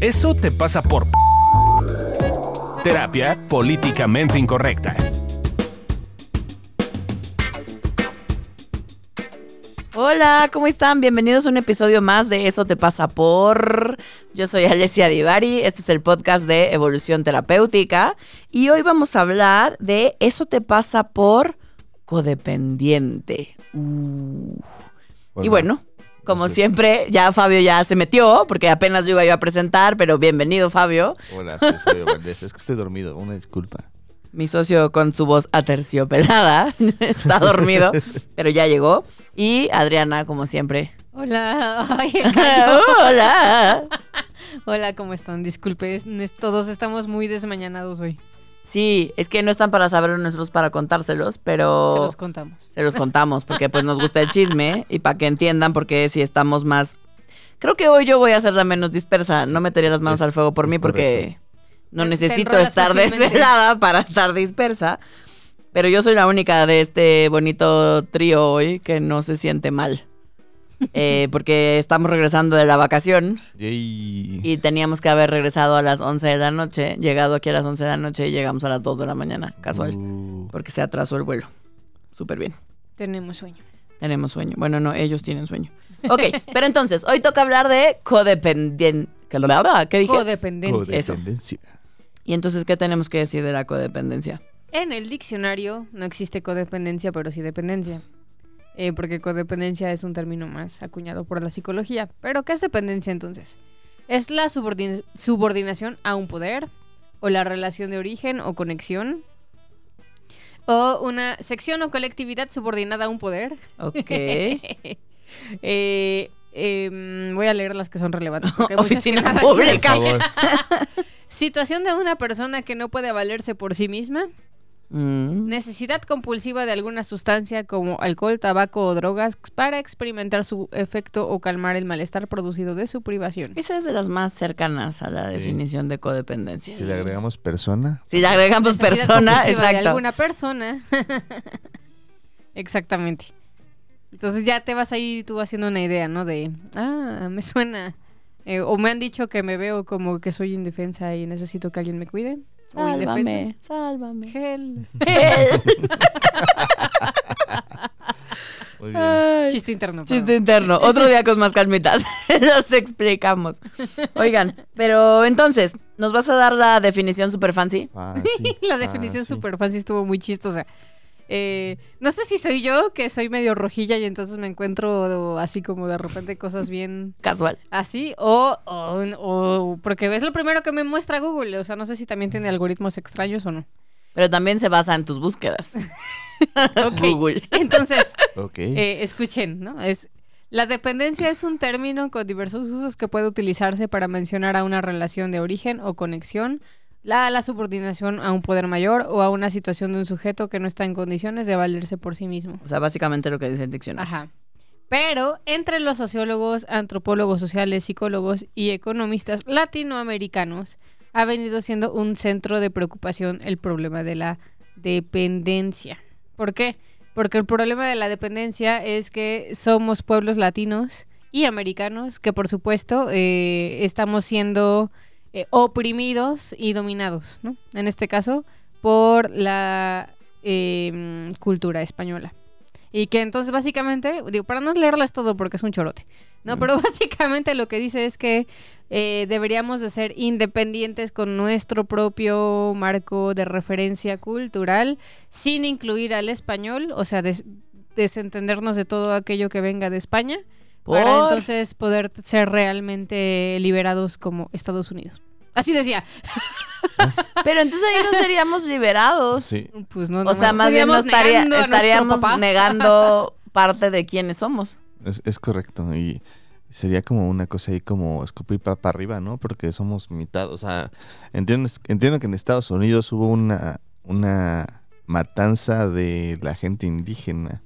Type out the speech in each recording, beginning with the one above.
Eso te pasa por... Terapia políticamente incorrecta. Hola, ¿cómo están? Bienvenidos a un episodio más de Eso te pasa por... Yo soy Alessia Divari, este es el podcast de Evolución Terapéutica y hoy vamos a hablar de Eso te pasa por codependiente. Uh. Y bueno, como Sí. siempre, ya Fabio ya se metió porque apenas yo iba yo a presentar, pero bienvenido Fabio, Hola, soy Fabio Valdés. Es que estoy dormido, una disculpa. mi socio con su voz aterciopelada, está dormido, pero ya llegó. Y Adriana, como siempre. Hola, ay. Hola. Hola, ¿cómo están? Disculpe, todos estamos muy desmañanados hoy. Sí, es que no están para saberlo, nosotros para contárselos, pero Se los contamos. se los contamos porque pues nos gusta el chisme y para que entiendan porque si estamos más... Creo que hoy yo voy a ser la menos dispersa, no metería las manos Es- al fuego por mí porque no necesito estar desvelada para estar dispersa. Pero yo soy la única de este bonito trío hoy que no se siente mal. Eh, porque estamos regresando de la vacación Yay. y teníamos que haber regresado a las 11 de la noche, llegado aquí a las 11 de la noche y llegamos a las 2 de la mañana, casual, Uh, porque se atrasó el vuelo. Súper bien. Tenemos sueño. Tenemos sueño. Bueno, no, ellos tienen sueño. Ok, pero entonces, hoy toca hablar de codependiente. ¿Qué dije? Codependencia. Eso. codependencia. y entonces, ¿qué tenemos que decir de la codependencia? En el diccionario no existe codependencia, pero sí dependencia. Eh, porque codependencia es un término más acuñado por la psicología. Pero, ¿qué es dependencia entonces? Es la subordin- subordinación a un poder, o la relación de origen o conexión, o una sección o colectividad subordinada a un poder. Ok. Eh, em, voy a leer las que son relevantes. porque Oficina pública. favor. Situación de una persona que no puede valerse por sí misma. Mm. Necesidad compulsiva de alguna sustancia como alcohol, tabaco o drogas para experimentar su efecto o calmar el malestar producido de su privación. Esa es de las más cercanas a la Sí. definición de codependencia. Si le agregamos persona, Si le agregamos Necesidad persona, de exacto. alguna persona. Exactamente. Entonces ya te vas ahí tú haciendo una idea, ¿no? De, ah, me suena. Eh, o me han dicho que me veo como que soy indefensa y necesito que alguien me cuide. Sálvame, sálvame. Gel. muy bien. Ay. Chiste interno. Chiste interno. Otro día con más calmitas. Los explicamos. Oigan, pero entonces, ¿nos vas a dar la definición super fancy? Fácil, La definición fácil. super fancy estuvo muy chistosa. Eh, no sé si soy yo, que soy medio rojilla y entonces me encuentro así como de repente cosas bien Casual. así, o, o, o- porque es lo primero que me muestra Google, o sea, no sé si también tiene algoritmos extraños o no. Pero también se basa en tus búsquedas. Google. Entonces, Ok. eh, escuchen, ¿no? Es la dependencia es un término con diversos usos que puede utilizarse para mencionar a una relación de origen o conexión, la, la subordinación a un poder mayor o a una situación de un sujeto que no está en condiciones de valerse por sí mismo. O sea, básicamente lo que dice el diccionario. Ajá. Pero entre los sociólogos, antropólogos sociales, psicólogos y economistas latinoamericanos ha venido siendo un centro de preocupación el problema de la dependencia. ¿Por qué? Porque el problema de la dependencia es que somos pueblos latinos y americanos que por supuesto eh, estamos siendo eh, oprimidos y dominados, ¿no? En este caso, por la eh, cultura española. Y que entonces básicamente, digo, para no leerlas todo porque es un chorote, ¿no? Pero básicamente lo que dice es que eh, deberíamos de ser independientes con nuestro propio marco de referencia cultural, sin incluir al español, o sea, des- desentendernos de todo aquello que venga de España, para Por- entonces poder ser realmente liberados como Estados Unidos. Así decía. Pero entonces ahí no seríamos liberados. Sí. Pues no, O sea, más bien nos estaríamos estaría- estaríamos negando parte de quiénes somos. Es, es correcto. Y sería como una cosa ahí como escupir para arriba, ¿no? Porque somos mitad. O sea, entiendo, entiendo que en Estados Unidos hubo una, una matanza de la gente indígena.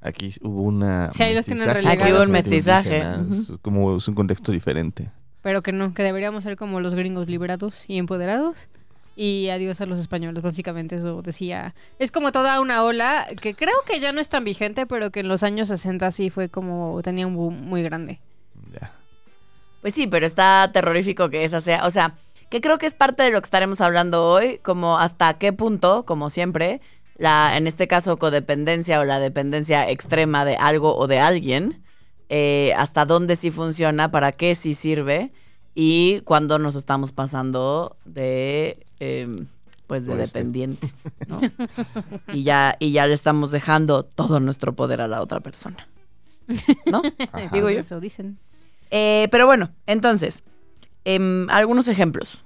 Aquí hubo una. Sí, ahí los Aquí hubo un mestizaje. Es como es un contexto diferente. Pero que no, que deberíamos ser como los gringos liberados y empoderados. Y adiós a los españoles, básicamente eso decía. Es como toda una ola que creo que ya no es tan vigente, pero que en los años 60 sí fue como, tenía un boom muy grande. Ya. Pues sí, pero está terrorífico que esa sea, o sea, que creo que es parte de lo que estaremos hablando hoy, como hasta qué punto, como siempre, la, en este caso, codependencia o la dependencia extrema de algo o de alguien, eh, hasta dónde sí funciona, para qué sí sirve y cuándo nos estamos pasando de, eh, pues, de este. dependientes, ¿no? y, ya, y ya le estamos dejando todo nuestro poder a la otra persona, ¿no? Ajá. Digo yo. Eso dicen. Eh, pero bueno, entonces, em, algunos ejemplos.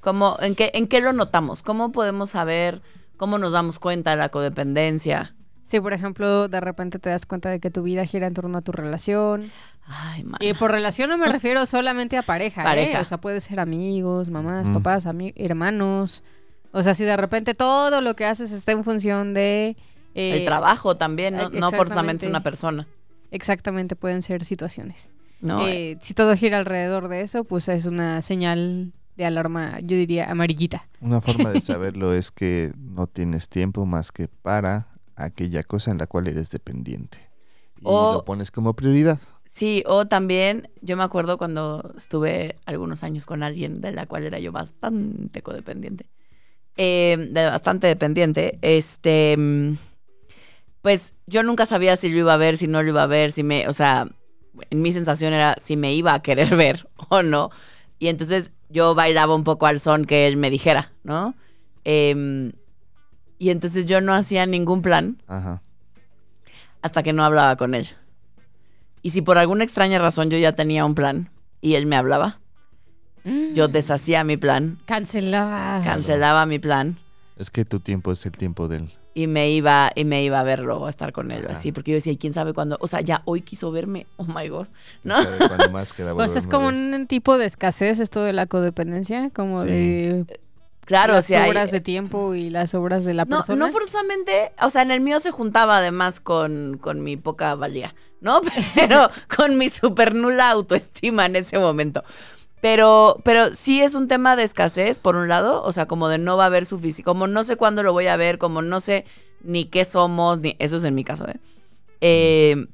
Como, ¿en, qué, ¿En qué lo notamos? ¿Cómo podemos saber, cómo nos damos cuenta de la codependencia? Si, por ejemplo, de repente te das cuenta de que tu vida gira en torno a tu relación. Ay, man. Y por relación no me refiero solamente a pareja, Pareja. ¿eh? O sea, puede ser amigos, mamás, Mm. papás, ami- hermanos. O sea, si de repente todo lo que haces está en función de... eh, El trabajo también, no, no forzamente una persona. Exactamente, pueden ser situaciones. No, Eh, si todo gira alrededor de eso, pues es una señal de alarma, yo diría amarillita. Una forma de saberlo es que no tienes tiempo más que para aquella cosa en la cual eres dependiente. Y O- lo pones como prioridad. Sí, o también, yo me acuerdo cuando estuve algunos años con alguien de la cual era yo bastante codependiente. eh, bastante dependiente. Este. mm, Pues yo nunca sabía si lo iba a ver, si no lo iba a ver, si me. O sea, en mi sensación era si me iba a querer ver o no. Y entonces yo bailaba un poco al son que él me dijera, ¿no? Em, y entonces yo no hacía ningún plan Ajá. hasta que no hablaba con él. Y si por alguna extraña razón yo ya tenía un plan y él me hablaba, yo deshacía mi plan, Cancelabas. cancelaba mi plan Es que tu tiempo es el tiempo del... y me iba y me iba a verlo o a estar con él o Ajá. así, porque yo decía, ¿y quién sabe cuándo? O sea, ya hoy quiso verme, oh my god, ¿no? sabe cuándo más queda Pues es como un tipo de escasez esto de la codependencia, como Sí. de Claro, o las sea, hay- obras de tiempo y las obras de la no, persona. no forzosamente, o sea, en el mío se juntaba además con, con mi poca valía, ¿no? Pero con mi super nula autoestima en ese momento. Pero, pero sí es un tema de escasez, por un lado, o sea, como de no va a haber suficiente, como no sé cuándo lo voy a ver, como no sé ni qué somos, ni eso es en mi caso, ¿eh? Eh,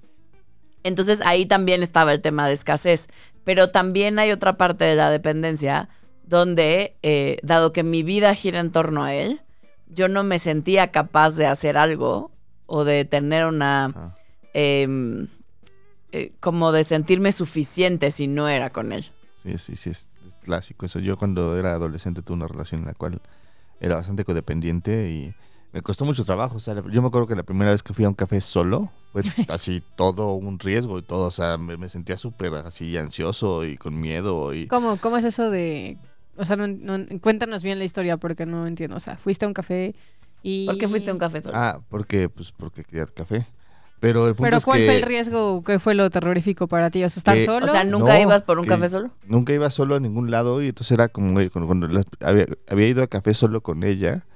entonces ahí también estaba el tema de escasez, pero también hay otra parte de la dependencia donde, eh, dado que mi vida gira en torno a él, yo no me sentía capaz de hacer algo o de tener una, em, eh, como de sentirme suficiente si no era con él. Sí, sí, sí, es, es clásico eso. Yo cuando era adolescente tuve una relación en la cual era bastante codependiente y me costó mucho trabajo. O sea, yo me acuerdo que la primera vez que fui a un café solo fue así todo un riesgo y todo. O sea, me, me sentía súper así ansioso y con miedo. Y ¿Cómo, ¿Cómo es eso de...? O sea, no, no- cuéntanos bien la historia porque no entiendo. O sea, fuiste a un café y... ¿Por qué fuiste a un café solo? Ah, porque, pues, porque quería café. Pero el punto Pero es ¿cuál que fue el riesgo? ¿Qué fue lo terrorífico para ti? O sea, ¿estar Que- solo? o sea, ¿nunca No, ibas por un café solo? nunca iba solo a ningún lado y entonces era como, cuando, cuando las- había, había ido a café solo con ella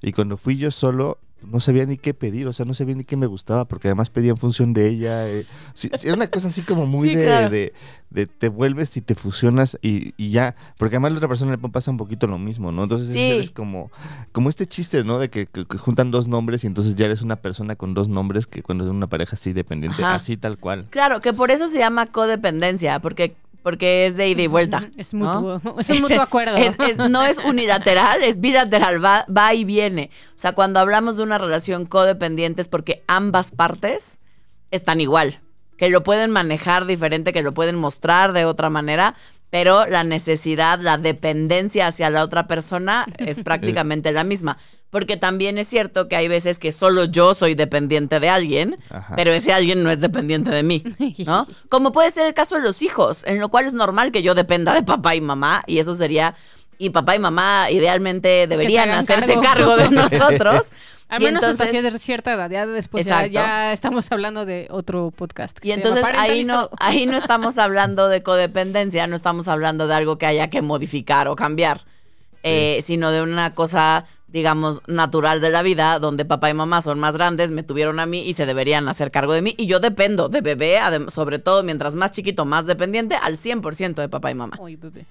y cuando fui yo solo no sabía ni qué pedir, o sea, no sabía ni qué me gustaba porque además pedía en función de ella. eh. Sí, era una cosa así como muy Sí, de, claro. de, de te vuelves y te fusionas y, y ya, porque además la otra persona le pasa un poquito lo mismo, ¿no? Entonces Sí. es como, como este chiste, ¿no? De que, que- que juntan dos nombres y entonces ya eres una persona con dos nombres que cuando es una pareja así dependiente, Ajá. así tal cual. Claro, que por eso se llama codependencia, porque, porque es de ida y vuelta. Es ¿no? mutuo. Es un mutuo acuerdo. es- es- no es unilateral, es bilateral, va, va y viene. O sea, cuando hablamos de una relación codependiente es porque ambas partes están igual, que lo pueden manejar diferente, que lo pueden mostrar de otra manera, pero la necesidad, la dependencia hacia la otra persona es prácticamente la misma. Porque también es cierto que hay veces que solo yo soy dependiente de alguien, Ajá. pero ese alguien no es dependiente de mí, ¿no? Como puede ser el caso de los hijos, en lo cual es normal que yo dependa de papá y mamá, y eso sería, y papá y mamá idealmente deberían hacerse cargo. cargo. de nosotros. Al menos hasta entonces, cier- cierta edad. Ya después ya, estamos hablando de otro podcast. y entonces ahí no, ahí no estamos hablando de codependencia, no estamos hablando de algo que haya que modificar o cambiar, eh, sino de una cosa, digamos, natural de la vida, donde papá y mamá son más grandes, me tuvieron a mí y se deberían hacer cargo de mí. Y yo dependo de bebé, sobre todo mientras más chiquito, más dependiente, al 100% de papá y mamá. Uy, bebé.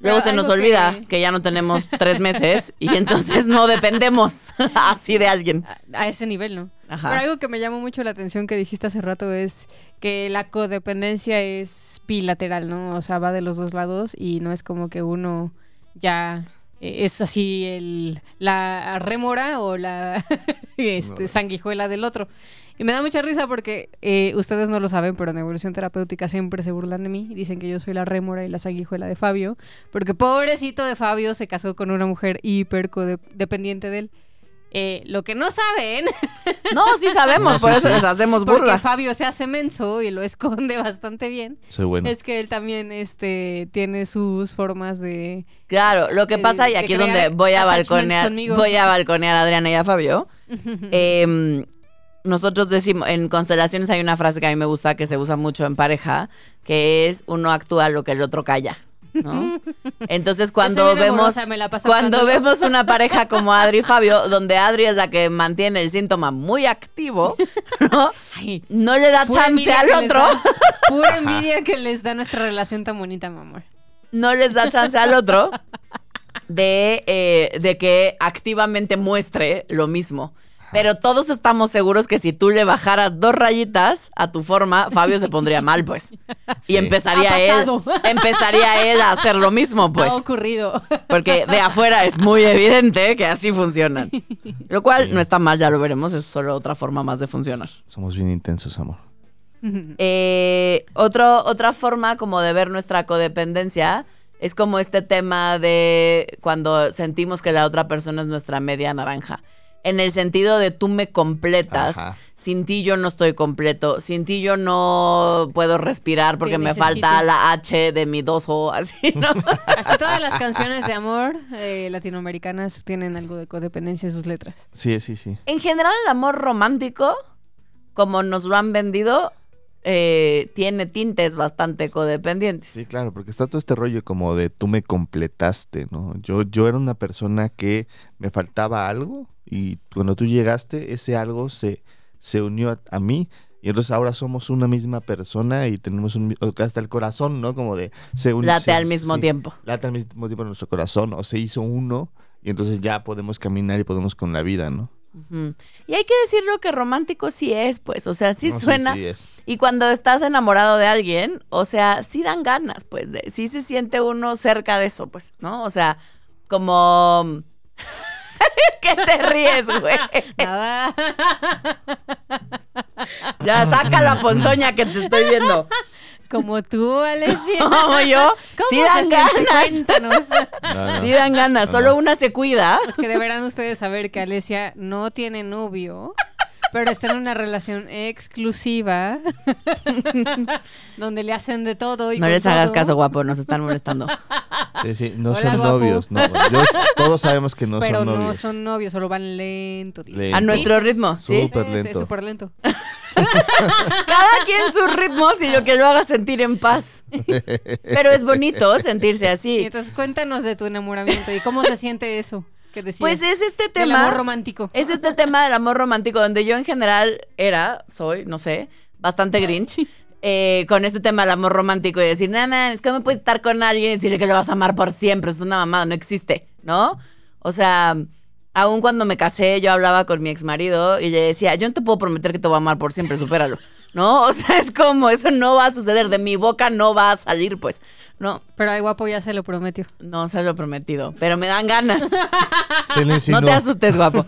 Luego se nos olvida que- que... ya no tenemos tres meses y entonces no dependemos así de alguien. A, a ese nivel, ¿no? Ajá. Pero algo que me llamó mucho la atención que dijiste hace rato es que la codependencia es bilateral, ¿no? O sea, va de los dos lados y no es como que uno ya es así el, la rémora o la este, No. sanguijuela del otro. Y me da mucha risa porque eh, ustedes no lo saben, pero en evolución terapéutica siempre se burlan de mí. Dicen que yo soy la rémora y la sanguijuela de Fabio. Porque pobrecito de Fabio se casó con una mujer hiper dependiente de él. Eh, lo que no saben, No, sí sabemos, No, por sí, eso sí. les hacemos porque burla. Fabio se hace menso y lo esconde bastante bien, Soy bueno. es que él también este, tiene sus formas de... Claro, lo que de- pasa, y aquí es donde voy a balconear, conmigo. voy a balconear a Adriana y a Fabio. Em, nosotros decimos, en constelaciones hay una frase que a mí me gusta que se usa mucho en pareja, que es uno actúa lo que el otro calla. ¿No? Entonces cuando vemos amorosa, cuando vemos una pareja como Adri y Fabio, donde Adri es la que mantiene el síntoma muy activo, ¿no? Ay, No le da chance al otro. da- Pura envidia que les da nuestra relación tan bonita, mi amor. no les da chance al otro de, eh, de que activamente muestre lo mismo. Pero todos estamos seguros que si tú le bajaras dos rayitas a tu forma, Fabio se pondría mal, pues. Y Sí. empezaría él, empezaría él a hacer lo mismo, pues. Ha ocurrido. Porque de afuera es muy evidente que así funcionan. Lo cual Sí. no está mal, ya lo veremos, es solo otra forma más de funcionar. Somos bien intensos, amor. Eh, otro, otra forma como de ver nuestra codependencia es como este tema de cuando sentimos que la otra persona es nuestra media naranja. En el sentido de tú me completas, Ajá. sin ti yo no estoy completo, sin ti yo no puedo respirar porque me falta la H de mi 2O, así, ¿no? Así todas las canciones de amor eh, latinoamericanas tienen algo de codependencia en sus letras. Sí, sí, sí. En general, el amor romántico, como nos lo han vendido, eh, tiene tintes bastante codependientes. Sí, claro, porque está todo este rollo como de tú me completaste, ¿no? Yo, yo era una persona que me faltaba algo y cuando tú llegaste, ese algo se, se unió a, a mí y entonces ahora somos una misma persona y tenemos un, hasta el corazón, ¿no? Como de se unió. Late al mismo tiempo. Late al mismo tiempo en nuestro corazón o se hizo uno y entonces ya podemos caminar y podemos con la vida, ¿no? Y hay que decirlo que romántico sí es, pues, o sea, sí No, suena. sí es. Y cuando estás enamorado de alguien, o sea, sí dan ganas, pues, de, sí se siente uno cerca de eso, pues, ¿no? O sea, como... ¿Qué te ríes, güey? Nada. Ya saca la ponzoña que te estoy viendo. Como tú, Alessia. Como yo, ¿Cómo sí dan ganas. Cuéntanos. No, no. Sí dan ganas, solo no. una se cuida. Es que deberán ustedes saber que Alesia no tiene novio, pero está en una relación exclusiva donde le hacen de todo y No les hagas caso, guapo, nos están molestando. Sí, sí, no Hola, son guapo. novios, no. Yo- todos sabemos que no pero son no novios. son novios, solo van lento. A nuestro ritmo, ¿sí? Súper lento. súper lento. Cada quien sus ritmos y lo que lo haga sentir en paz. Pero es bonito sentirse Y así. entonces cuéntanos de tu enamoramiento y cómo se siente eso que decías. Pues es este del tema. amor romántico. Es este tema del amor romántico, donde yo en general era, soy, no sé, bastante grinch. eh, con este tema del amor romántico y decir, nada, es que no puedes estar con alguien y decirle que lo vas a amar por siempre, es una mamada, no existe, ¿no? O sea, aún cuando me casé, yo hablaba con mi ex marido y le decía, yo no te puedo prometer que te voy a amar por siempre, supéralo, ¿no? O sea, es como, eso no va a suceder, de mi boca no va a salir, pues, ¿no? Pero al guapo ya se lo prometió. No se lo he prometido, pero me dan ganas. Se le. No te asustes, guapo.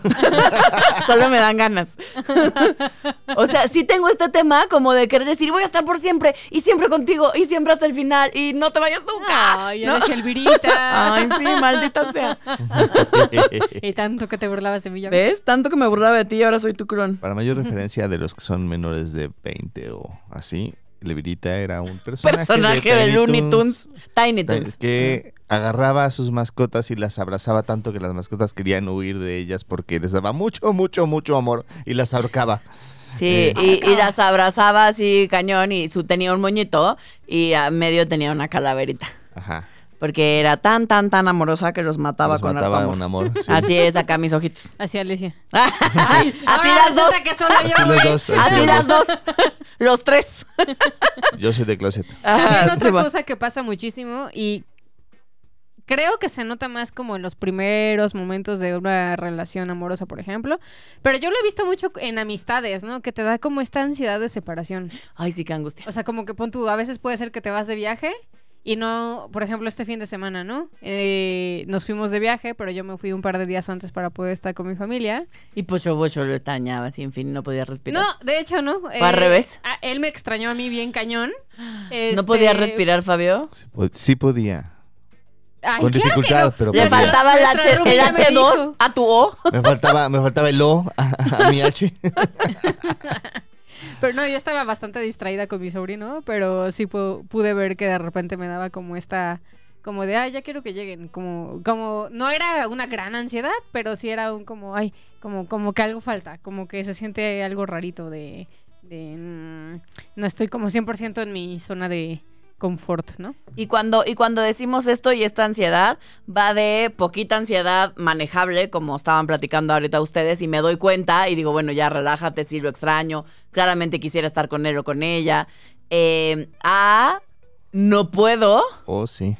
Solo me dan ganas. o sea, sí tengo este tema como de querer decir, voy a estar por siempre y siempre contigo y siempre hasta el final y no te vayas nunca. Ay, ¿no? Alessia Elvirita. Ay, sí, maldita sea. Y tanto que te burlabas de mí. ya ves. ¿Ves? Tanto que me burlaba de ti y ahora soy tu clon. Para mayor referencia de los que son menores de 20 o así, Levirita era un personaje, Personaje de, Tiny Looney Tunes. Tiny Tiny- Tunes. que agarraba a sus mascotas y las abrazaba tanto que las mascotas querían huir de ellas porque les daba mucho, mucho, mucho amor y las ahorcaba. Sí, Eh, y, y las abrazaba así cañón y su tenía un moñito y a medio tenía una calaverita. Ajá. Porque era tan, tan, tan amorosa que los mataba Los con mataba harto amor. un amor. sí. Así es acá mis ojitos. Así Alesia. así Ahora las dos. que solo yo, Así los güey. dos. Así los las dos. Los tres. Yo soy de closet. Ajá, otra sí, va. cosa que pasa muchísimo y creo que se nota más como en los primeros momentos de una relación amorosa, por ejemplo. Pero yo lo he visto mucho en amistades, ¿no? Que te da como esta ansiedad de separación. Ay, sí, qué angustia. O sea, como que pon tú, a veces puede ser que te vas de viaje y no, por ejemplo, este fin de semana, ¿no? Eh, nos fuimos de viaje, pero yo me fui un par de días antes para poder estar con mi familia. Y pues yo, yo lo extrañaba, así, en fin, no podía respirar. No, de hecho, no. ¿Fue al revés? a- él me extrañó a mí bien cañón. ¿No podía Este, respirar, Fabio? Sí, po- sí podía. ay, Con claro dificultad, no. pero Le podía. faltaba el, H, el ya me H2 dijo. a tu O. Me faltaba, me faltaba el O a, a mi H. Pero no, yo estaba bastante distraída con mi sobrino, pero sí pu- pude ver que de repente me daba como esta, como de, ay, ya quiero que lleguen, como, como, no era una gran ansiedad, pero sí era un como, ay, como, como que algo falta, como que se siente algo rarito de, de, mm, no estoy como 100% en mi zona de confort, ¿no? Y cuando, y cuando decimos esto y esta ansiedad, va de poquita ansiedad manejable, como estaban platicando ahorita ustedes, y me doy cuenta y digo, bueno, ya relájate, si lo extraño, claramente quisiera estar con él o con ella, eh, a no puedo Oh, sí.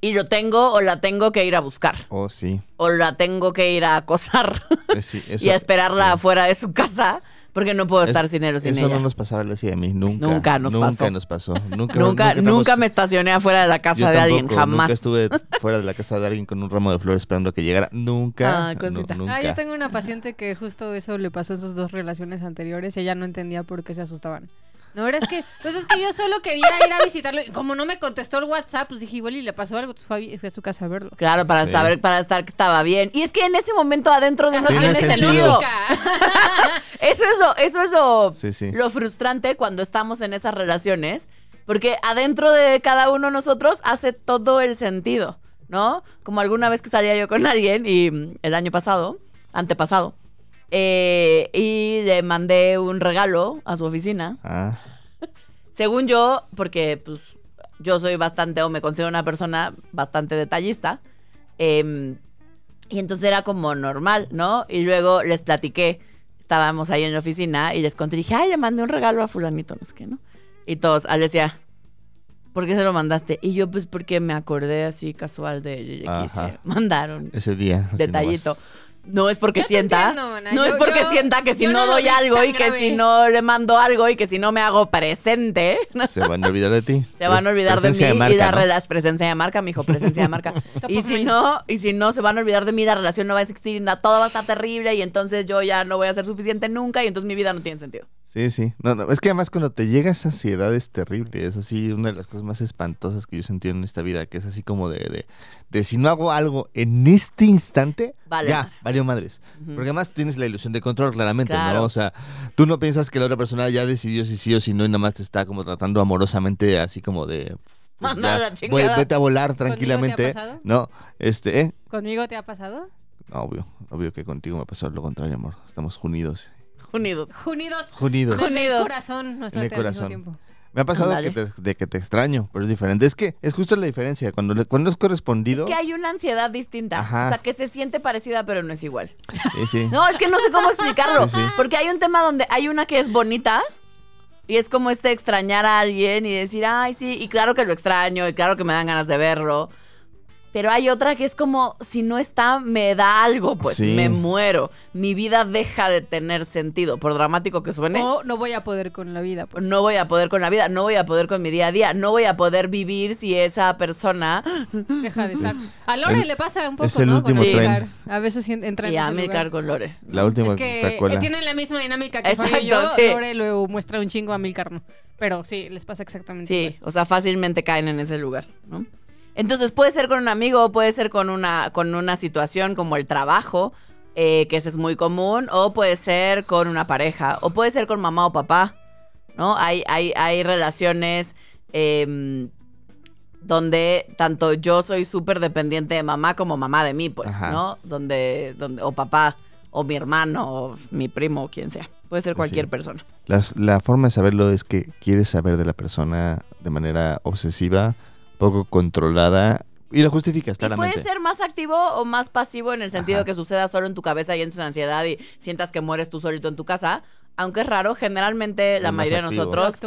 y lo tengo o la tengo que ir a buscar, Oh, sí. o la tengo que ir a acosar Eh, sí, eso- y a esperarla sí. afuera de su casa, porque no puedo Es- estar sin él o sin Eso ella. no nos pasaba así a mí, nunca. Nunca nos pasó. Nunca nos pasó. Nunca, Nunca, nunca, estamos- me estacioné afuera de la casa Yo de alguien, tampoco, jamás. Nunca estuve fuera de la casa de alguien con un ramo de flores esperando que llegara. Nunca. Ah, cosita. nu- nunca. Ah, yo tengo una paciente que justo eso le pasó en sus dos relaciones anteriores y ella no entendía por qué se asustaban. No, era es que, pues es que yo solo quería ir a visitarlo y como no me contestó el WhatsApp, pues dije, igual y le pasó algo, entonces fue a, fui a su casa a verlo. Claro, para Sí. saber, para estar que estaba bien. Y es que en ese momento adentro de uno Tiene tiene sentido. Eso es lo, eso es lo, Sí, sí. lo frustrante cuando estamos en esas relaciones. Porque adentro de cada uno de nosotros hace todo el sentido, ¿no? Como alguna vez que salía yo con alguien y mm, el año pasado, antepasado, eh, y le mandé un regalo a su oficina. Ah, Según yo, porque pues yo soy bastante, o me considero una persona bastante detallista, em, y entonces era como normal, ¿no? Y luego les platiqué, estábamos ahí en la oficina y les conté, dije, ay, le mandé un regalo a fulanito, no sé qué, ¿no? Y todos, Alesia, ¿por qué se lo mandaste? Y yo, pues porque me acordé así casual de ella mandar un ese día. detallito. nomás. No es porque Yo sienta. entiendo. No es porque yo- sienta que si no, doy algo y que grave. si no le mando algo y que si no me hago presente, Se van a olvidar de ti. se van a olvidar de mí Presencia y la ¿no? relación presencia de marca, mijo, presencia de marca. y si no, y si no se van a olvidar de mí, la relación no va a existir, todo va a estar terrible y entonces yo ya no voy a ser suficiente nunca y entonces mi vida no tiene sentido. Sí, sí. No, no, es que además cuando te llega esa ansiedad es terrible. Es así una de las cosas más espantosas que yo he sentido en esta vida, que es así como de, de, de si no hago algo en este instante, Vale ya, madre. valió madres. Porque además tienes la ilusión de control, claramente, Claro. ¿no? O sea, tú no piensas que la otra persona ya decidió si sí o si no y nada más te está como tratando amorosamente, así como de... pues, ya, voy- vete a volar te ha tranquilamente. pasado? No, este, ¿eh? ¿Conmigo te ha pasado? Obvio, obvio que contigo me pasó lo contrario, amor. Estamos unidos. Unidos. Unidos. Unidos. Jun- En el Unidos. corazón, no En el al mismo corazón. tiempo. Me ha pasado que Ándale. te- de que te extraño, pero es diferente. Es que es justo la diferencia. Cuando, le- cuando es correspondido. Es que hay una ansiedad distinta. Ajá. O sea, que se siente parecida, pero no es igual. Sí, sí. No, es que no sé cómo explicarlo. Sí, sí. Porque hay un tema donde hay una que es bonita. Y es como este extrañar a alguien y decir, ay, sí, y claro que lo extraño, y claro que me dan ganas de verlo. Pero hay otra que es como, si no está, me da algo, pues Sí. me muero. Mi vida deja de tener sentido. Por dramático que suene, O no voy a poder con la vida. Pues. no voy a poder con la vida, no voy a poder con mi día a día, no voy a poder vivir si esa persona... Deja de estar. A Lore El- le pasa un poco, es el ¿no? último Con tren. Amilcar. A veces en- entra en Y a Milcar con Lore. La última Es que Coca-Cola. tienen la misma dinámica que Exacto, yo. sí. Lore lo muestra un chingo a Milcar, ¿no? Pero sí, les pasa exactamente Sí, igual. o sea, fácilmente caen en ese lugar, ¿no? Entonces puede ser con un amigo, puede ser con una, con una situación como el trabajo, eh, que ese es muy común, o puede ser con una pareja, o puede ser con mamá o papá, ¿no? Hay, hay, hay relaciones em, donde tanto yo soy súper dependiente de mamá como mamá de mí, pues, Ajá. ¿no? Donde, donde, o papá, o mi hermano, o mi primo, o quien sea. Puede ser Pues cualquier sí. persona. Las- la forma de saberlo es que quieres saber de la persona de manera obsesiva, poco controlada. Y lo justificas Y claramente. puede ser más activo o más pasivo en el sentido Ajá. que suceda solo en tu cabeza y entres en ansiedad y sientas que mueres tú solito en tu casa. Aunque es raro, generalmente la Es mayoría de nosotros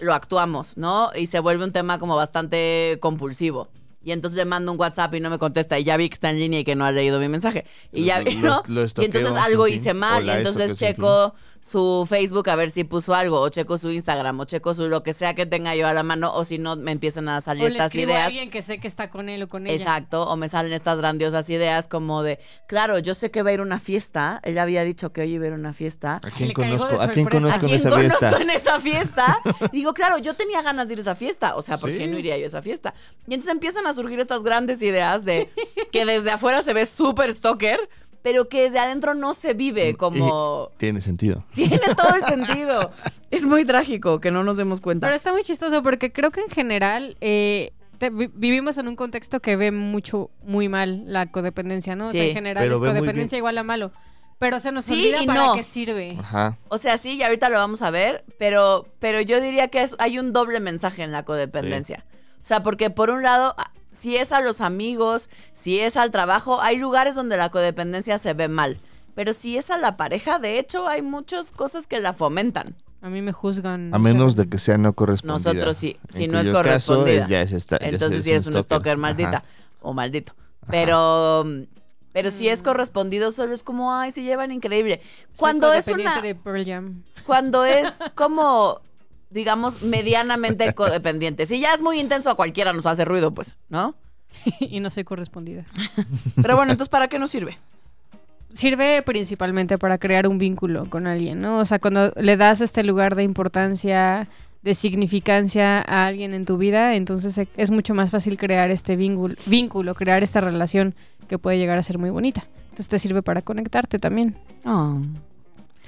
lo actuamos, ¿no? Y se vuelve un tema como bastante compulsivo. Y entonces le mando un WhatsApp y no me contesta. Y ya vi que está en línea y que no ha leído mi mensaje. Y Lo- ya vi, ¿no? lo y entonces algo hice mal. Y entonces checo su Facebook a ver si puso algo. O checo su Instagram. O checo su lo que sea que tenga yo a la mano. O si no, me empiezan a salir O le estas a ideas. alguien que sé que está con él o con ella. Exacto, o me salen estas grandiosas ideas como de, claro, yo sé que va a ir a una fiesta, ella había dicho que hoy iba a ir a una fiesta. ¿A quién Le caigo conozco? de ¿A quién sorpresa. conozco ¿A en quién esa conozco fiesta? en esa fiesta? Digo, claro, yo tenía ganas de ir a esa fiesta, o sea, ¿por qué no iría yo a esa fiesta? Y entonces empiezan a surgir estas grandes ideas de que desde afuera se ve súper stalker, pero que desde adentro no se vive como... Y tiene sentido. Tiene todo el sentido. Es muy trágico que no nos demos cuenta. Pero está muy chistoso porque creo que en general eh, te- vi- vivimos en un contexto que ve mucho, muy mal la codependencia, ¿no? O sea, en general Pero es codependencia igual a malo. Pero se nos Sí olvida y para no. qué sirve. Ajá. O sea, sí, y ahorita lo vamos a ver, pero, pero yo diría que es- hay un doble mensaje en la codependencia. O sea, porque por un lado, si es a los amigos, si es al trabajo, hay lugares donde la codependencia se ve mal. Pero si es a la pareja, de hecho, hay muchas cosas que la fomentan. A mí me juzgan. A menos de que sea no correspondida. Nosotros sí, si En no es caso, correspondida. es- ya es esta- ya Entonces es sí eres un stalker, maldita o maldito. Pero pero si es correspondido, solo es como, ay, se llevan increíble. Soy Cuando es una de Pearl Jam. cuando es como digamos medianamente codependiente. Si ya es muy intenso a cualquiera nos hace ruido, pues, ¿no? y no soy correspondida. Pero bueno, entonces ¿para qué nos sirve? Sirve principalmente para crear un vínculo con alguien, ¿no? O sea, cuando le das este lugar de importancia, de significancia a alguien en tu vida, entonces e- es mucho más fácil crear este vínculo, vínculo crear esta relación que puede llegar a ser muy bonita. Entonces te sirve para conectarte también.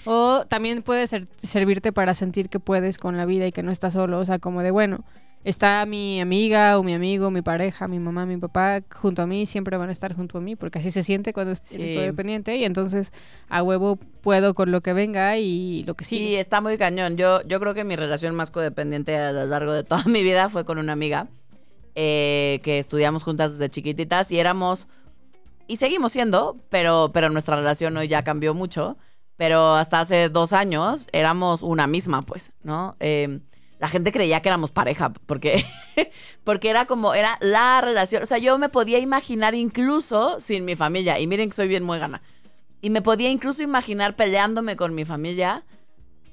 O también puede ser- servirte para sentir que puedes con la vida y que no estás solo. O sea, como de, bueno, está mi amiga o mi amigo, mi pareja, mi mamá, mi papá junto a mí, siempre van a estar junto a mí, porque así se siente cuando es- Sí. eres codependiente. Y entonces a huevo puedo con lo que venga y lo que Sí, sigue. está muy cañón. Yo, yo creo que mi relación más codependiente a lo largo de toda mi vida fue con una amiga eh, que estudiamos juntas desde chiquititas y éramos, y seguimos siendo, pero, pero nuestra relación hoy ya cambió mucho. Pero hasta hace dos años éramos una misma, pues, ¿no? Eh, la gente creía que éramos pareja, porque, porque era como, era la relación. O sea, yo me podía imaginar incluso sin mi familia, y miren que soy bien muégana. Y me podía incluso imaginar peleándome con mi familia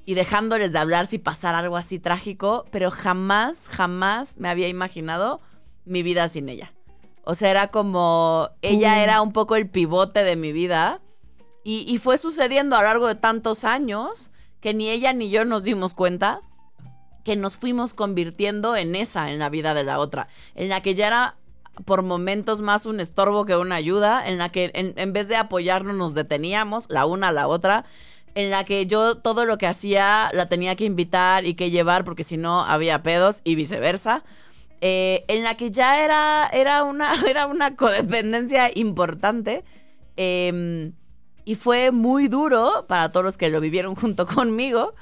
y dejándoles de hablar si pasara algo así trágico, pero jamás, jamás me había imaginado mi vida sin ella. O sea, era como, ella era un poco el pivote de mi vida y, fue sucediendo a lo largo de tantos años que ni ella ni yo nos dimos cuenta que nos fuimos convirtiendo en esa, en la vida de la otra, en la que ya era por momentos más un estorbo que una ayuda, en la que en, en vez de apoyarnos nos deteníamos, la una a la otra, en la que yo todo lo que hacía la tenía que invitar y que llevar porque si no había pedos y viceversa. Eh, en la que ya era, era, una, era una codependencia importante. eh, y fue muy duro para todos los que lo vivieron junto conmigo.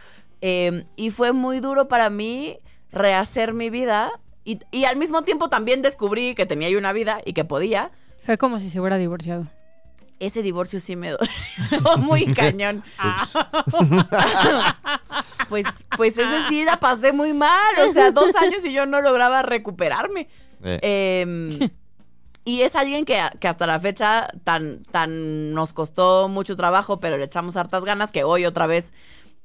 eh, y fue muy duro para mí rehacer mi vida. Y, y al mismo tiempo también descubrí que tenía yo una vida y que podía. Fue como si se hubiera divorciado. Ese divorcio sí me dolió muy cañón. Pues, pues ese sí la pasé muy mal. O sea, dos años y yo no lograba recuperarme. Eh, Eh, y es alguien que, que hasta la fecha tan, tan nos costó mucho trabajo, pero le echamos hartas ganas, que hoy otra vez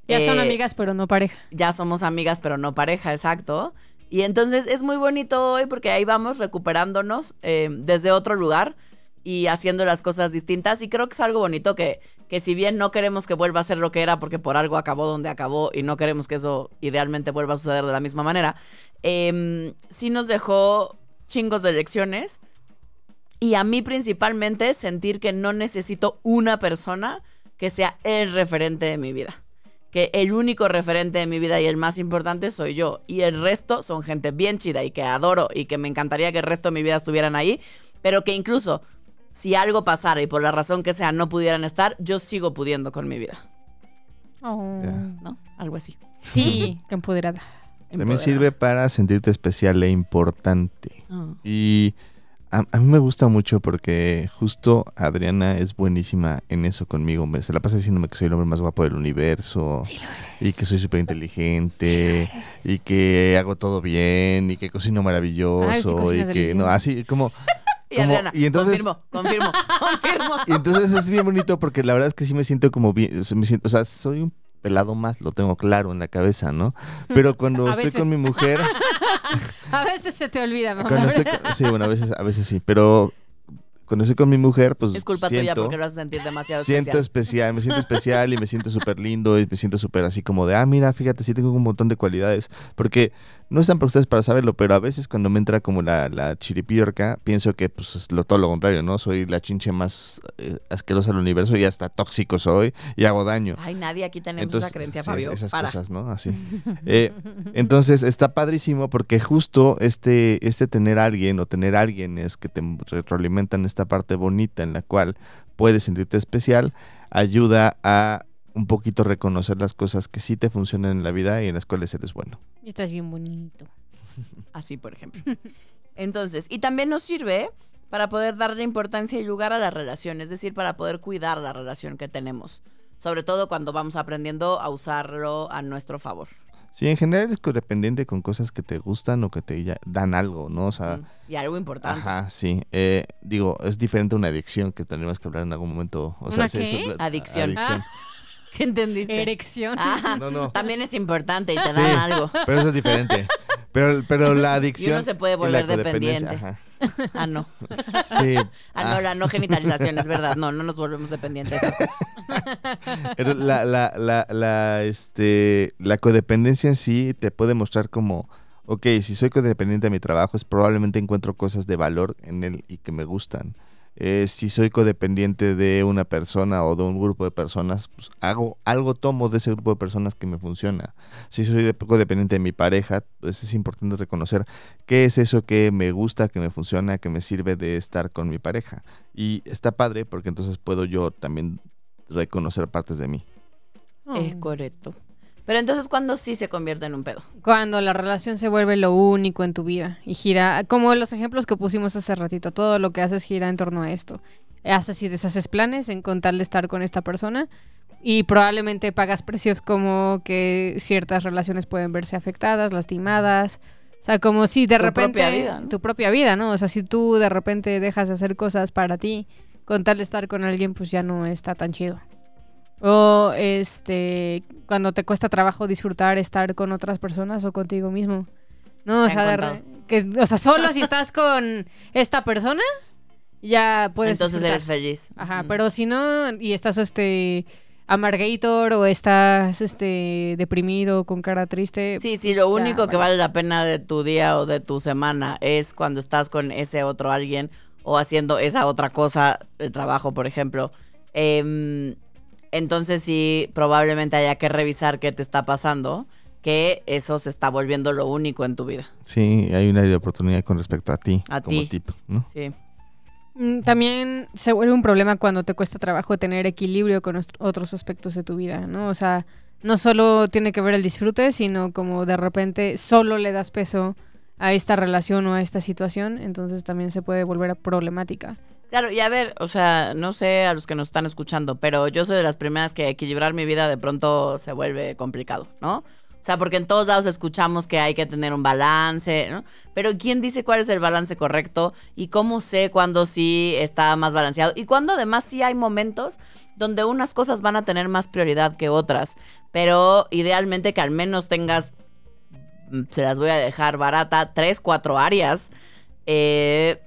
Ya son eh, amigas, pero no pareja. ya somos amigas, pero no pareja, exacto. Y entonces es muy bonito hoy porque ahí vamos recuperándonos eh, desde otro lugar y haciendo las cosas distintas. Y creo que es algo bonito que, que si bien no queremos que vuelva a ser lo que era porque por algo acabó donde acabó y no queremos que eso idealmente vuelva a suceder de la misma manera, eh, sí nos dejó chingos de lecciones. Y a mí principalmente sentir que no necesito una persona que sea el referente de mi vida. Que el único referente de mi vida y el más importante soy yo. Y el resto son gente bien chida y que adoro y que me encantaría que el resto de mi vida estuvieran ahí. Pero que incluso si algo pasara y por la razón que sea no pudieran estar, yo sigo pudiendo con mi vida. Oh. ¿No? Algo así. Sí, qué empoderada. También sirve para sentirte especial e importante. Ah. Y a, a mí me gusta mucho porque justo Adriana es buenísima en eso conmigo. Me, se la pasa diciéndome que soy el hombre más guapo del universo y que soy súper inteligente y que hago todo bien y que cocino maravilloso Ay, sí y que no así como Y como- Adriana, y entonces- confirmo, confirmo, confirmo. y entonces es bien bonito porque la verdad es que sí me siento como bien, me siento, o sea, soy un pelado más, lo tengo claro en la cabeza, ¿no? Pero cuando A estoy veces. con mi mujer, A veces se te olvida, mamá. cuando estoy con- sí, bueno, a veces, a veces sí, pero cuando estoy con mi mujer, pues Es culpa tuya siento, porque lo haces sentir demasiado siento especial. especial, me siento especial y me siento súper lindo y me siento súper así como de, ah, mira, fíjate, sí tengo un montón de cualidades, porque no están para ustedes para saberlo, pero a veces cuando me entra como la, la chiripiorca, pienso que pues es lo, todo lo contrario, ¿no? Soy la chinche más eh, asquerosa del universo y hasta tóxico soy y hago daño. Ay, nadie aquí tenemos Entonces, esa creencia, sí, Fabio. Esas Para. cosas, ¿no? Así. Eh, entonces está padrísimo porque justo este, este tener a alguien o tener a alguien es que te retroalimentan esta parte bonita en la cual puedes sentirte especial, ayuda a un poquito reconocer las cosas que sí te funcionan en la vida y en las cuales eres bueno. Y estás bien bonito. Así, por ejemplo. Entonces, y también nos sirve para poder darle importancia y lugar a la relación, es decir, para poder cuidar la relación que tenemos. Sobre todo cuando vamos aprendiendo a usarlo a nuestro favor. Sí, en general eres codependiente con cosas que te gustan o que te dan algo, ¿no? O sea, Mm, Y algo importante. Ajá, sí. Eh, digo, es diferente a una adicción que tendremos que hablar en algún momento. O sea, ¿Una es qué? Adicción. adicción. ¿Qué entendiste? Erección. Ah, No, no. también es importante y te Sí. dan algo. Pero eso es diferente. Pero, pero la Y adicción. uno se puede y volver dependiente. ajá. Ah, no. Sí. Ah, no, la no genitalización, es verdad. No, no nos volvemos dependientes. Pero la, la, la, la, este, la codependencia en sí te puede mostrar como, ok, si soy codependiente de mi trabajo, es probablemente encuentro cosas de valor en él y que me gustan. Eh, si soy codependiente de una persona o de un grupo de personas, pues hago algo, tomo de ese grupo de personas que me funciona. Si soy de- codependiente de mi pareja, pues es importante reconocer qué es eso que me gusta, que me funciona, que me sirve de estar con mi pareja. Y está padre porque entonces puedo yo también reconocer partes de mí. Oh. Es correcto. Pero entonces, ¿cuándo sí se convierte en un pedo? Cuando la relación se vuelve lo único en tu vida y gira, como los ejemplos que pusimos hace ratito, todo lo que haces gira en torno a esto. Haces y deshaces planes en con tal de estar con esta persona y probablemente pagas precios como que ciertas relaciones pueden verse afectadas, lastimadas. O sea, como si de Tu repente propia vida, ¿no? tu propia vida, ¿no? O sea, si tú de repente dejas de hacer cosas para ti con tal de estar con alguien, pues ya no está tan chido. O este, cuando te cuesta trabajo disfrutar estar con otras personas o contigo mismo. No, o sea, de que, o sea, solo si estás con esta persona, ya puedes entonces disfrutar. eres feliz. Ajá, pero si no, y estás este amargator o estás este deprimido con cara triste. Sí, sí, lo ya, único que vale. vale la pena de tu día o de tu semana es cuando estás con ese otro alguien o haciendo esa otra cosa, el trabajo, por ejemplo. Em, entonces sí, probablemente haya que revisar qué te está pasando, que eso se está volviendo lo único en tu vida. Sí, hay una oportunidad con respecto a ti, A como ti. tipo, ¿no? Sí. Mm, También se vuelve un problema cuando te cuesta trabajo tener equilibrio con os- otros aspectos de tu vida, ¿no? O sea, no solo tiene que ver el disfrute, sino como de repente solo le das peso a esta relación o a esta situación, entonces también se puede volver problemática. Claro, y a ver, o sea, no sé a los que nos están escuchando, pero yo soy de las primeras que equilibrar mi vida de pronto se vuelve complicado, ¿no? O sea, porque en todos lados escuchamos que hay que tener un balance, ¿no? Pero ¿quién dice cuál es el balance correcto? ¿Y cómo sé cuándo sí está más balanceado? Y cuándo además sí hay momentos donde unas cosas van a tener más prioridad que otras, pero idealmente que al menos tengas, mm, se las voy a dejar barata, tres, cuatro áreas. Eh,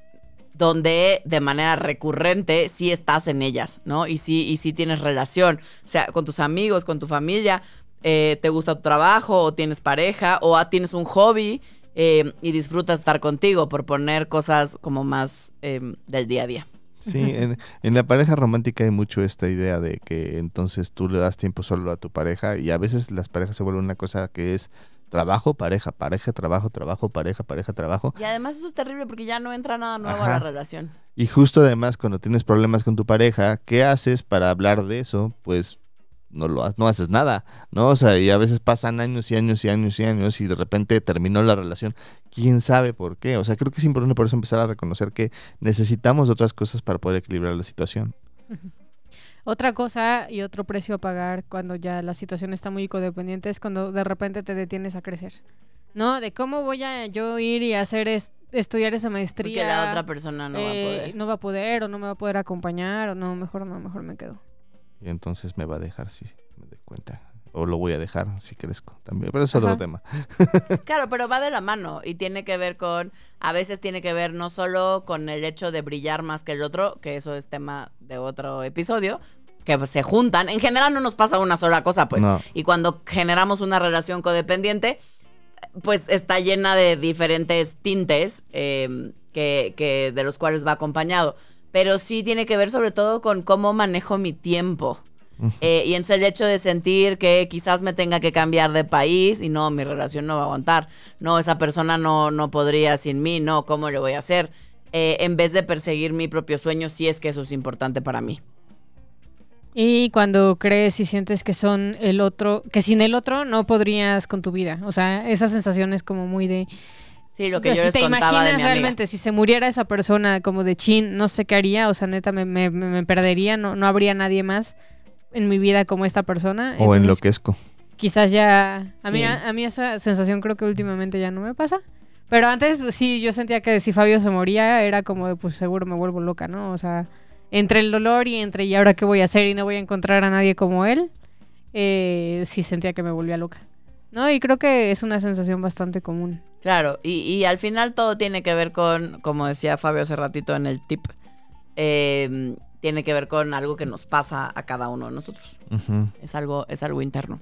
donde de manera recurrente sí estás en ellas, ¿no? Y sí, y sí tienes relación, o sea, con tus amigos, con tu familia, eh, te gusta tu trabajo, o tienes pareja, o ah, tienes un hobby eh, y disfrutas estar contigo, por poner cosas como más eh, del día a día. Sí, en, en la pareja romántica hay mucho esta idea de que entonces tú le das tiempo solo a tu pareja y a veces las parejas se vuelven una cosa que es trabajo, pareja, pareja, trabajo, trabajo, pareja, pareja, trabajo. Y además eso es terrible porque ya no entra nada nuevo a la relación. Y justo además cuando tienes problemas con tu pareja, ¿qué haces para hablar de eso? Pues no lo no haces nada, ¿no? O sea, y a veces pasan años y años y años y años y de repente terminó la relación. ¿Quién sabe por qué? O sea, creo que es importante por eso empezar a reconocer que necesitamos otras cosas para poder equilibrar la situación. Otra cosa y otro precio a pagar cuando ya la situación está muy codependiente es cuando de repente te detienes a crecer. ¿No? De cómo voy a yo ir y hacer es- estudiar esa maestría. Porque la otra persona no va a eh, poder. no va a poder o no me va a poder acompañar o no, mejor no, mejor me quedo. Y entonces me va a dejar si me doy cuenta. O lo voy a dejar si crezco también. Pero es otro Ajá. tema. Claro, pero va de la mano y tiene que ver con, a veces tiene que ver no solo con el hecho de brillar más que el otro, que eso es tema de otro episodio, que se juntan. En general no nos pasa una sola cosa, pues. No. Y cuando generamos una relación codependiente, pues está llena de diferentes tintes eh, que, que de los cuales va acompañado. Pero sí tiene que ver sobre todo con cómo manejo mi tiempo. Eh, y entonces el hecho de sentir que quizás me tenga que cambiar de país y no, mi relación no va a aguantar. No, esa persona no, no podría sin mí, no, ¿cómo le voy a hacer? Eh, en vez de perseguir mi propio sueño, si es que eso es importante para mí. Y cuando crees y sientes que son el otro, que sin el otro no podrías con tu vida. O sea, esa sensación es como muy de... Sí, lo que Pero yo si les te contaba imaginas de mi amiga. realmente, si se muriera esa persona como de chin, no sé qué haría, o sea, neta, me, me, perdería, no, no habría nadie más en mi vida como esta persona. O Entonces, enloquezco. Quizás ya... A, mí, Sí. a, a mí esa sensación creo que últimamente ya no me pasa. Pero antes pues, sí, yo sentía que si Fabio se moría era como de, pues seguro me vuelvo loca, ¿no? O sea, entre el dolor y entre y ahora qué voy a hacer y no voy a encontrar a nadie como él, eh, sí sentía que me volvía loca. ¿No? Y creo que es una sensación bastante común. Claro, y, y al final todo tiene que ver con, como decía Fabio hace ratito en el tip, eh, tiene que ver con algo que nos pasa a cada uno de nosotros. Es algo, es algo interno.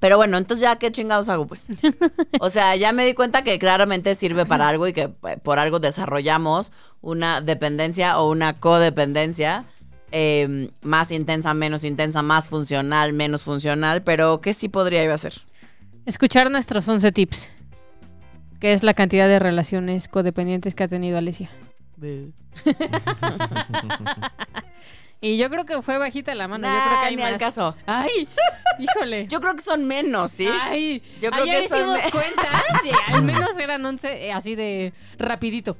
Pero bueno, entonces ya qué chingados hago, pues. O sea, ya me di cuenta que claramente sirve para algo y que eh, por algo desarrollamos una dependencia o una codependencia eh, más intensa, menos intensa, más funcional, menos funcional. Pero ¿qué sí podría yo hacer? Escuchar nuestros 11 tips, que es la cantidad de relaciones codependientes que ha tenido Alesia. Y yo creo que fue bajita la mano. yo creo que hay ni al más. caso. Ay, híjole. Yo creo que son menos, ¿sí? Ay, Yo creo ayer que son hicimos cuentas y al menos eran 11 eh, así de rapidito.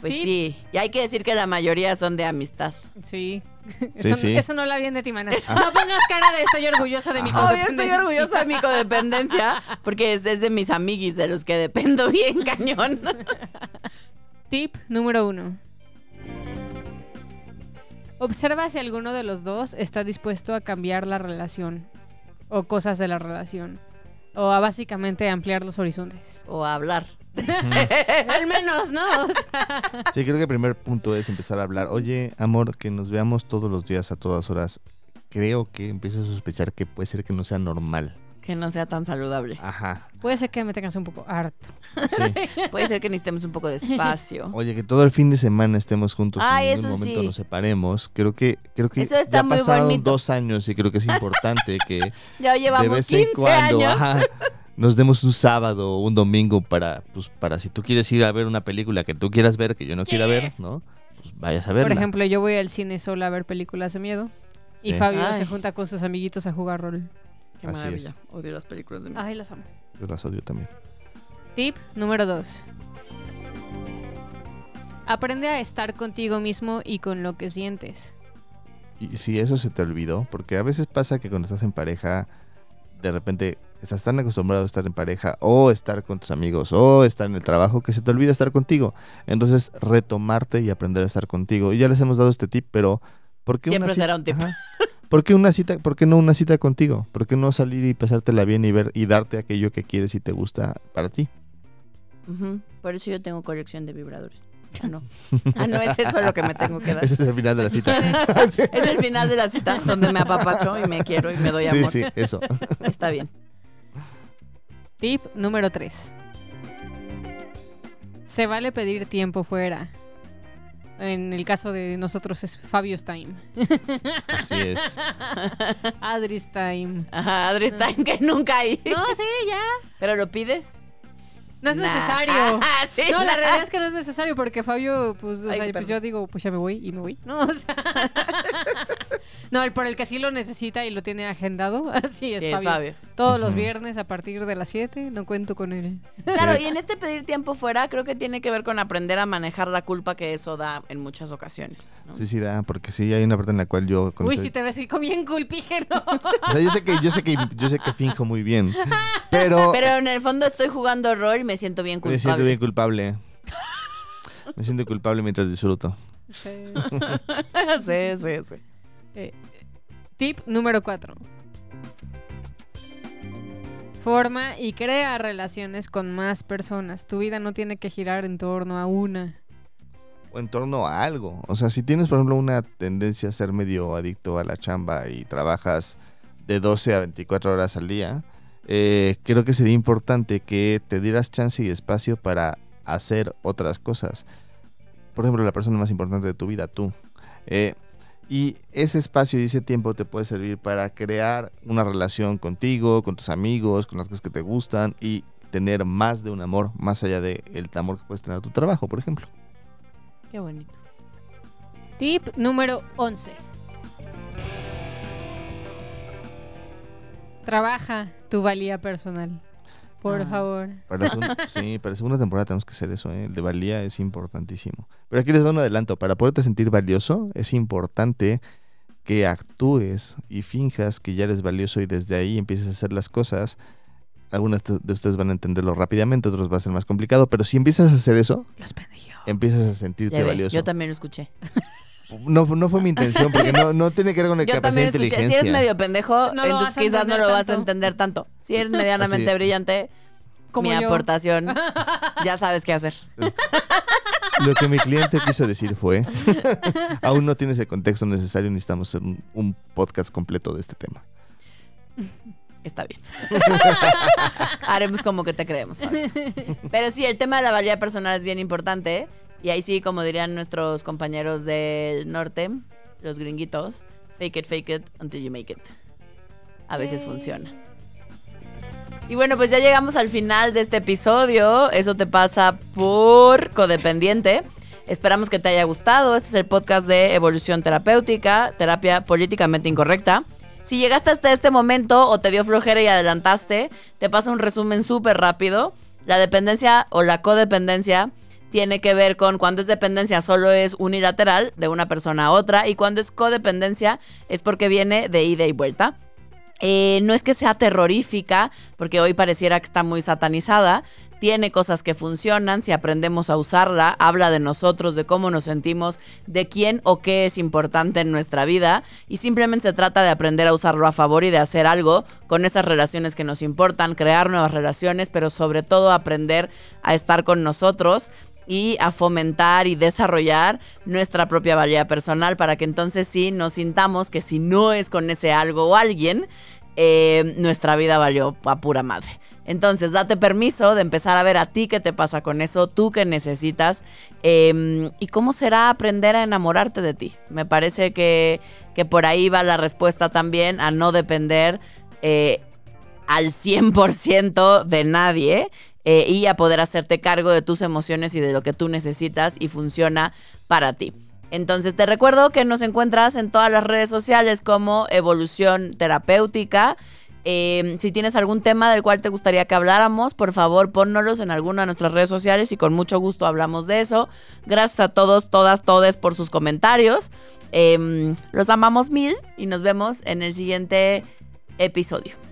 Pues Sí. sí. Y hay que decir que la mayoría son de amistad. Sí. Sí, Eso, sí. eso no la bien de ti, mana. No pongas cara de estoy orgullosa de mi Obvio, estoy codependencia. orgullosa de mi codependencia porque es, es de mis amiguis de los que dependo bien cañón. Tip número uno. Observa si alguno de los dos está dispuesto a cambiar la relación o cosas de la relación o a básicamente ampliar los horizontes. O hablar. Al menos, ¿no? O sea, Sí, creo que el primer punto es empezar a hablar. Oye, amor, que nos veamos todos los días a todas horas. Creo que empiezo a sospechar que puede ser que no sea normal. Que no sea tan saludable. Ajá. puede ser que me tengas un poco harto. Sí. Puede ser que necesitemos un poco de espacio. Oye, que todo el fin de semana estemos juntos Ay, y en eso momento sí. nos separemos. Creo que creo que Eso está ya muy pasaron bonito. dos años y creo que es importante que Ya de llevamos vez 15 en cuando años. ajá, nos demos un sábado o un domingo para pues para si tú quieres ir a ver una película que tú quieras ver que yo no quiera ver. ¿no? Pues vayas a verla. Por ejemplo, yo voy al cine sola a ver películas de miedo y. Fabio Ay. se junta con sus amiguitos a jugar rol. Qué Así maravilla. es. Odio las películas de mí. Ay, las amo. Yo las odio también. Tip número 2. Aprende a estar contigo mismo y con lo que sientes. Y si eso se te olvidó, porque a veces pasa que cuando estás en pareja, de repente estás tan acostumbrado a estar en pareja, o estar con tus amigos, o estar en el trabajo, que se te olvida estar contigo. Entonces, retomarte y aprender a estar contigo. Y ya les hemos dado este tip, pero ¿por qué Siempre una será un tip. Ajá. ¿Por qué una cita? ¿Por qué no una cita contigo? ¿Por qué no salir y pasártela bien y ver y darte aquello que quieres y te gusta para ti? Por eso yo tengo colección de vibradores. Ah, no. Ah, no, es eso lo que me tengo que dar. Ese es el final de la cita. Es el final de la cita donde me apapacho y me quiero y me doy Sí, amor. sí, eso. Está bien. Tip número 3. Se vale pedir tiempo fuera. En el caso de nosotros es Fabio's time. Así es. Adri's time. Ajá, Adri está en que nunca hay. No, sí, ya. ¿Pero lo pides? No es Nah. necesario. Ah, sí, No, la realidad es que no es necesario porque Fabio, pues, o Ay, sea, pues yo digo, pues ya me voy y me voy. No, o sea. No, el por el que sí lo necesita y lo tiene agendado, así es, Sí, es Fabio. Todos los viernes a partir de las 7, no cuento con él. Claro, Sí. y en este pedir tiempo fuera creo que tiene que ver con aprender a manejar la culpa que eso da en muchas ocasiones. ¿no? Sí, sí, da, porque sí hay una parte en la cual yo... Uy, si te ves rico bien culpígeno. O sea, yo sé que, yo sé que, yo sé que finjo muy bien, pero, Pero en el fondo estoy jugando rol y me siento bien me culpable. siento bien culpable. Me siento culpable mientras disfruto. Sí. sí, sí, sí. Eh, tip número 4. Forma y crea relaciones con más personas. Tu vida no tiene que girar en torno a una. O en torno a algo. O sea, si tienes, por ejemplo, una tendencia a ser medio adicto a la chamba y trabajas de 12 a 24 horas al día, eh, creo que sería importante que te dieras chance y espacio para hacer otras cosas. Por ejemplo, la persona más importante de tu vida, tú. Eh, y ese espacio y ese tiempo te puede servir para crear una relación contigo, con tus amigos, con las cosas que te gustan y tener más de un amor, más allá del amor que puedes tener a tu trabajo, por ejemplo. Qué bonito. Tip número 11. Trabaja tu valía personal. Por Ah. favor. Para la segunda, sí, para la segunda temporada tenemos que hacer eso, ¿eh? El de valía es importantísimo. Pero aquí les va un adelanto. Para poderte sentir valioso, es importante que actúes y finjas que ya eres valioso y desde ahí empieces a hacer las cosas. Algunos de ustedes van a entenderlo rápidamente, otros va a ser más complicado, pero si empiezas a hacer eso, Los empiezas a sentirte valioso. Yo también lo escuché. No, no fue mi intención, porque no, no tiene que ver con la Yo capacidad también de escuché. Si inteligencia. eres medio pendejo, No lo entonces vas a quizás no entender lo vas a tanto. entender tanto. Si eres medianamente Así. brillante, Como mi yo. aportación, ya sabes qué hacer. Lo que mi cliente quiso decir fue, aún no tienes el contexto necesario, necesitamos hacer un, un podcast completo de este tema. Está bien. Haremos como que te creemos. Pero sí, el tema de la valía personal es bien importante. Y ahí sí, como dirían nuestros compañeros del norte, los gringuitos, fake it, fake it until you make it. A veces funciona. Y bueno, pues ya llegamos al final de este episodio. Eso te pasa por codependiente. Esperamos que te haya gustado. Este es el podcast de Evolución Terapéutica, terapia políticamente incorrecta. Si llegaste hasta este momento o te dio flojera y adelantaste, te paso un resumen súper rápido. La dependencia o la codependencia tiene que ver con cuando es dependencia solo es unilateral de una persona a otra y cuando es codependencia es porque viene de ida y vuelta. Eh, no es que sea terrorífica, porque hoy pareciera que está muy satanizada. Tiene cosas que funcionan, si aprendemos a usarla, habla de nosotros, de cómo nos sentimos, de quién o qué es importante en nuestra vida. Y simplemente se trata de aprender a usarlo a favor y de hacer algo con esas relaciones que nos importan, crear nuevas relaciones, pero sobre todo aprender a estar con nosotros y a fomentar y desarrollar nuestra propia valía personal para que entonces sí nos sintamos que si no es con ese algo o alguien, eh, nuestra vida valió a pura madre. Entonces, date permiso de empezar a ver a ti qué te pasa con eso, tú qué necesitas eh, y cómo será aprender a enamorarte de ti. Me parece que, que por ahí va la respuesta también a no depender eh, al 100% de nadie eh, y a poder hacerte cargo de tus emociones y de lo que tú necesitas y funciona para ti. Entonces te recuerdo que nos encuentras en todas las redes sociales como Evolución Terapéutica. Eh, si tienes algún tema del cual te gustaría que habláramos, por favor pónnolos en alguna de nuestras redes sociales y con mucho gusto hablamos de eso. Gracias a todos, todas, todes por sus comentarios. Eh, los amamos mil y nos vemos en el siguiente episodio.